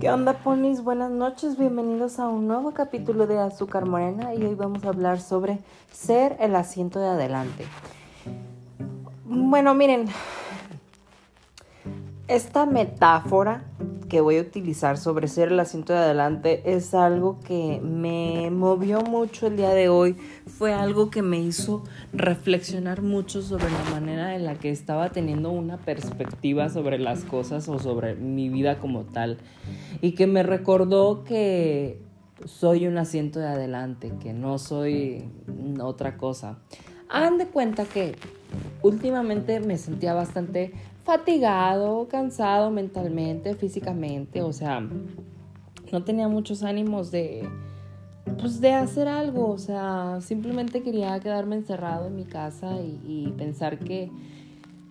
¿Qué onda, ponis? Buenas noches, bienvenidos a un nuevo capítulo de Azúcar Morena y hoy vamos a hablar sobre ser el asiento de adelante. Bueno, miren, esta metáfora que voy a utilizar sobre ser el asiento de adelante es algo que me movió mucho el día de hoy. Fue algo que me hizo reflexionar mucho sobre la manera en la que estaba teniendo una perspectiva sobre las cosas o sobre mi vida como tal. Y que me recordó que soy un asiento de adelante, que no soy otra cosa. Hagan de cuenta que últimamente me sentía bastante fatigado, cansado mentalmente, físicamente, o sea, no tenía muchos ánimos de, pues, de hacer algo, o sea, simplemente quería quedarme encerrado en mi casa y, pensar que,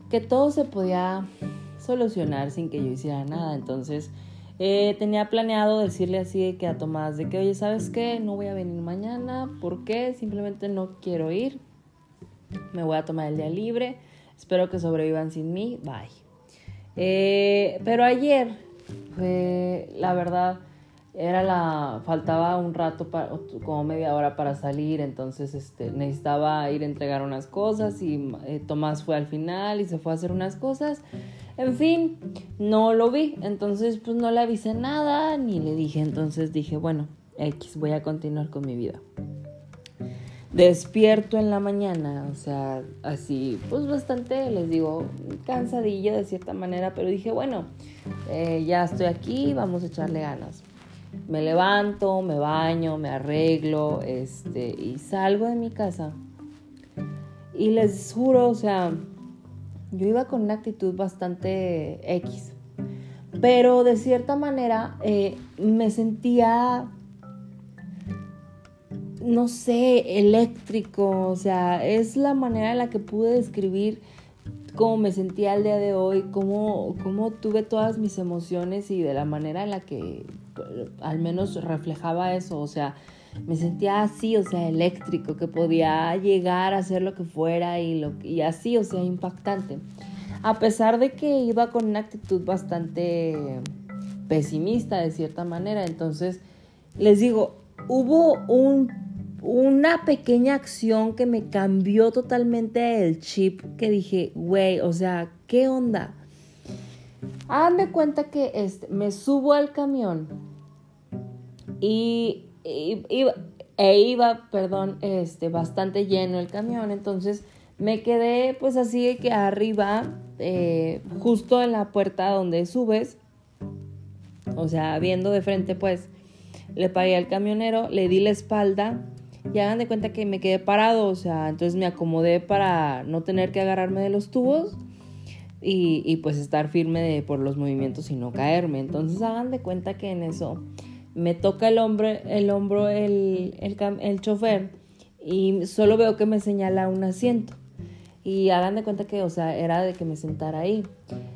que todo se podía solucionar sin que yo hiciera nada, entonces... Eh, tenía planeado decirle así que a Tomás de que, oye, ¿sabes qué? No voy a venir mañana. ¿Por qué? Simplemente no quiero ir. Me voy a tomar el día libre. Espero que sobrevivan sin mí. Bye. Eh, pero ayer, fue, la verdad, era la faltaba un rato para, como media hora para salir entonces este necesitaba ir a entregar unas cosas y eh, Tomás fue al final y se fue a hacer unas cosas en fin no lo vi entonces pues no le avisé nada ni le dije entonces dije bueno X voy a continuar con mi vida despierto en la mañana, o sea, así, pues bastante, les digo, cansadillo de cierta manera, pero dije, bueno, eh, ya estoy aquí, vamos a echarle ganas. Me levanto, me baño, me arreglo, este, y salgo de mi casa. Y les juro, o sea, yo iba con una actitud bastante X, pero de cierta manera eh, me sentía no sé, eléctrico, o sea, es la manera en la que pude describir cómo me sentía el día de hoy, cómo, cómo tuve todas mis emociones y de la manera en la que al menos reflejaba eso, o sea, me sentía así, o sea, eléctrico, que podía llegar a hacer lo que fuera y, así, o sea, impactante. A pesar de que iba con una actitud bastante pesimista de cierta manera, entonces les digo, hubo un una pequeña acción que me cambió totalmente el chip, que dije, güey, o sea, ¿qué onda? Háganme cuenta que este, me subo al camión y, iba, e iba, perdón, este, bastante lleno el camión, entonces me quedé pues así que arriba, eh, justo en la puerta donde subes, o sea, viendo de frente pues, le pagué al camionero, le di la espalda y hagan de cuenta que me quedé parado, o sea, entonces me acomodé para no tener que agarrarme de los tubos y, pues estar firme por los movimientos y no caerme. Entonces hagan de cuenta que en eso me toca el, hombre, el hombro el, el, el chofer y solo veo que me señala un asiento. Y hagan de cuenta que, o sea, era de que me sentara ahí.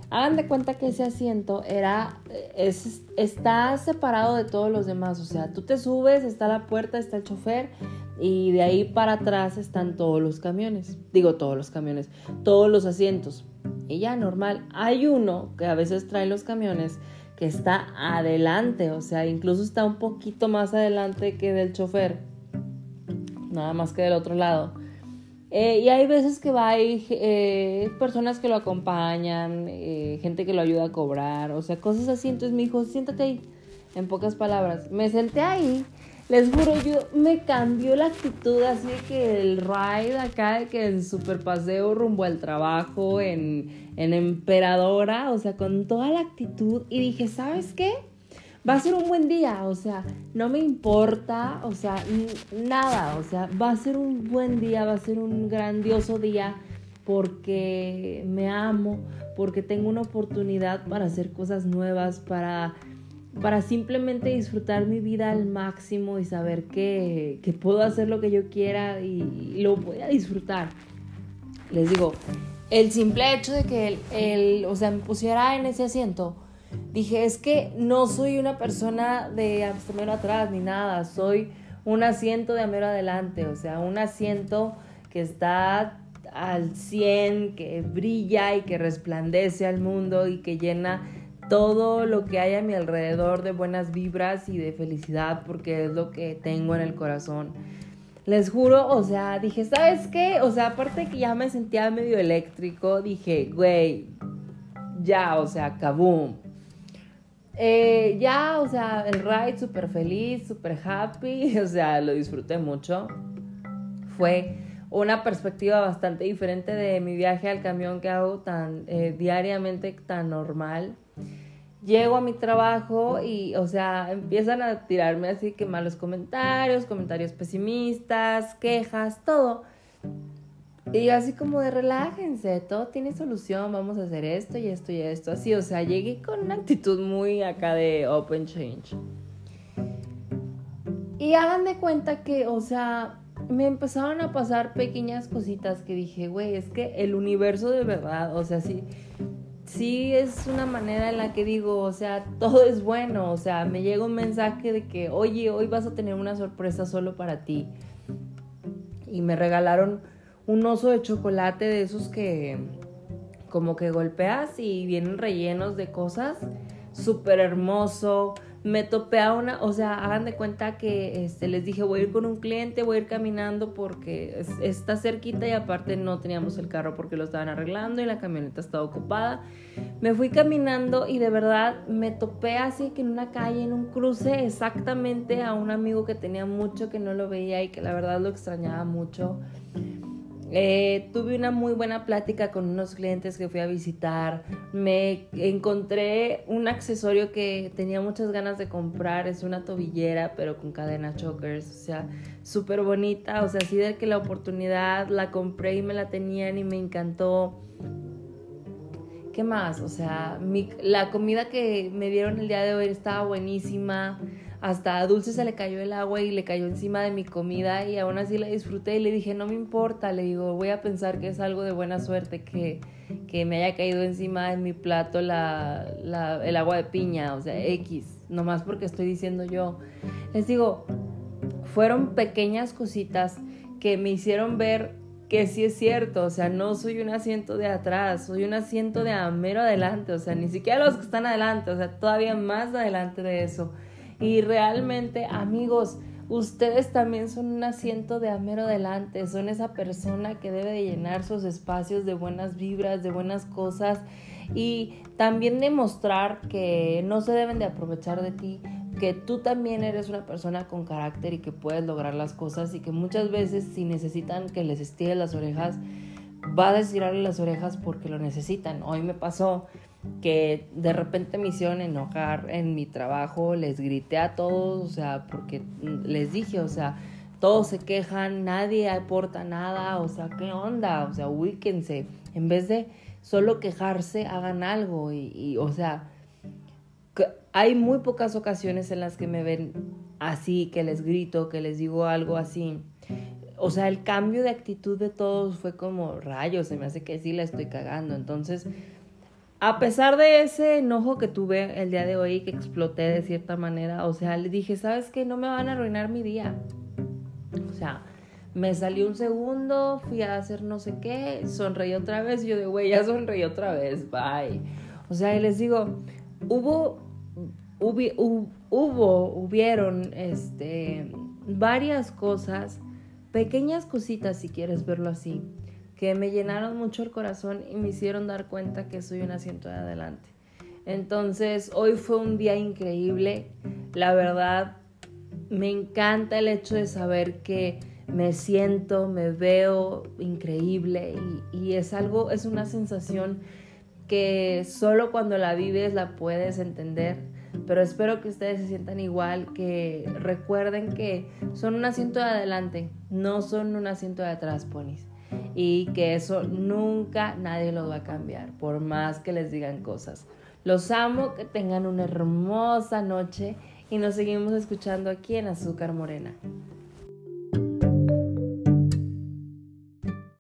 Hagan de cuenta que ese asiento era, es, está separado de todos los demás. O sea, tú te subes, está la puerta, está el chofer y de ahí para atrás están todos los camiones. Digo todos los camiones, todos los asientos. Y ya normal. Hay uno que a veces trae los camiones que está adelante, o sea, incluso está un poquito más adelante que del chofer. Nada más que del otro lado. Eh, y hay veces que va, hay eh, personas que lo acompañan, eh, gente que lo ayuda a cobrar, o sea, cosas así. Entonces me dijo, siéntate ahí, en pocas palabras. Me senté ahí, les juro, yo me cambió la actitud, así que el ride acá, de que en super paseo rumbo al trabajo, en, en Emperadora, o sea, con toda la actitud. Y dije, ¿sabes qué? va a ser un buen día, o sea, no me importa, o sea, nada, o sea, va a ser un buen día, va a ser un grandioso día porque me amo, porque tengo una oportunidad para hacer cosas nuevas, para, para simplemente disfrutar mi vida al máximo y saber que, que puedo hacer lo que yo quiera y, lo voy a disfrutar. Les digo, el simple hecho de que él, o sea, me pusiera en ese asiento, dije, es que no soy una persona de amero atrás ni nada, soy un asiento de amero adelante, o sea, un asiento que está al 100, que brilla y que resplandece al mundo y que llena todo lo que hay a mi alrededor de buenas vibras y de felicidad porque es lo que tengo en el corazón. Les juro, o sea, dije, ¿sabes qué? O sea, aparte que ya me sentía medio eléctrico, dije, güey, ya, o sea, kaboom. Eh, ya, o sea, el ride súper feliz, súper happy, o sea, lo disfruté mucho. Fue una perspectiva bastante diferente de mi viaje al camión que hago tan eh, diariamente, tan normal. Llego a mi trabajo y, o sea, empiezan a tirarme así que malos comentarios, comentarios pesimistas, quejas, todo. Y así como de relájense, todo tiene solución, vamos a hacer esto y esto y esto. Así, o sea, llegué con una actitud muy acá de open change. Y hagan de cuenta que, o sea, me empezaron a pasar pequeñas cositas que dije, güey, es que el universo de verdad, o sea, sí, sí es una manera en la que digo, o sea, todo es bueno, o sea, me llega un mensaje de que, oye, hoy vas a tener una sorpresa solo para ti. Y me regalaron un oso de chocolate de esos que como que golpeas y vienen rellenos de cosas, súper hermoso me topé a una, o sea, hagan de cuenta que este, les dije voy a ir con un cliente, voy a ir caminando porque está cerquita y aparte no teníamos el carro porque lo estaban arreglando y la camioneta estaba ocupada. Me fui caminando y de verdad me topé así que en una calle, en un cruce, exactamente a un amigo que tenía mucho que no lo veía y que la verdad lo extrañaba mucho. Eh, tuve una muy buena plática con unos clientes que fui a visitar. Me encontré un accesorio que tenía muchas ganas de comprar. Es una tobillera, pero con cadena chokers. O sea, súper bonita. O sea, así de que la oportunidad la compré y me la tenían y me encantó. ¿Qué más? O sea, la comida que me dieron el día de hoy estaba buenísima hasta a Dulce se le cayó el agua y le cayó encima de mi comida y aún así la disfruté y le dije, no me importa, le digo, voy a pensar que es algo de buena suerte que, que me haya caído encima de mi plato la, la, el agua de piña, o sea, X, nomás porque estoy diciendo yo. Les digo, fueron pequeñas cositas que me hicieron ver que sí es cierto, o sea, no soy un asiento de atrás, soy un asiento de mero adelante, o sea, ni siquiera los que están adelante, o sea, todavía más adelante de eso. Y realmente, amigos, ustedes también son un asiento de amero delante, son esa persona que debe de llenar sus espacios de buenas vibras, de buenas cosas y también demostrar que no se deben de aprovechar de ti, que tú también eres una persona con carácter y que puedes lograr las cosas y que muchas veces si necesitan que les estire las orejas, va a estirarle las orejas porque lo necesitan. Hoy me pasó que de repente me hicieron enojar en mi trabajo, les grité a todos, o sea, porque les dije, o sea, todos se quejan, nadie aporta nada, o sea, ¿qué onda? O sea, ubíquense, en vez de solo quejarse, hagan algo y, o sea, hay muy pocas ocasiones en las que me ven así, que les grito, que les digo algo así. O sea, el cambio de actitud de todos fue como rayos, se me hace que sí la estoy cagando. Entonces, a pesar de ese enojo que tuve el día de hoy, que exploté de cierta manera, o sea, le dije, ¿sabes qué? No me van a arruinar mi día. O sea, me salí un segundo, fui a hacer no sé qué, sonreí otra vez, y yo de, güey, ya sonreí otra vez, bye. O sea, y les digo, hubo, hubo, hubo, hubieron, este, varias cosas, pequeñas cositas si quieres verlo así, que me llenaron mucho el corazón y me hicieron dar cuenta que soy un asiento de adelante. Entonces, hoy fue un día increíble. La verdad, me encanta el hecho de saber que me siento, me veo increíble y, es algo, es una sensación que solo cuando la vives la puedes entender. Pero espero que ustedes se sientan igual, que recuerden que son un asiento de adelante, no son un asiento de atrás, ponis y que eso nunca nadie lo va a cambiar, por más que les digan cosas. Los amo, que tengan una hermosa noche y nos seguimos escuchando aquí en Azúcar Morena.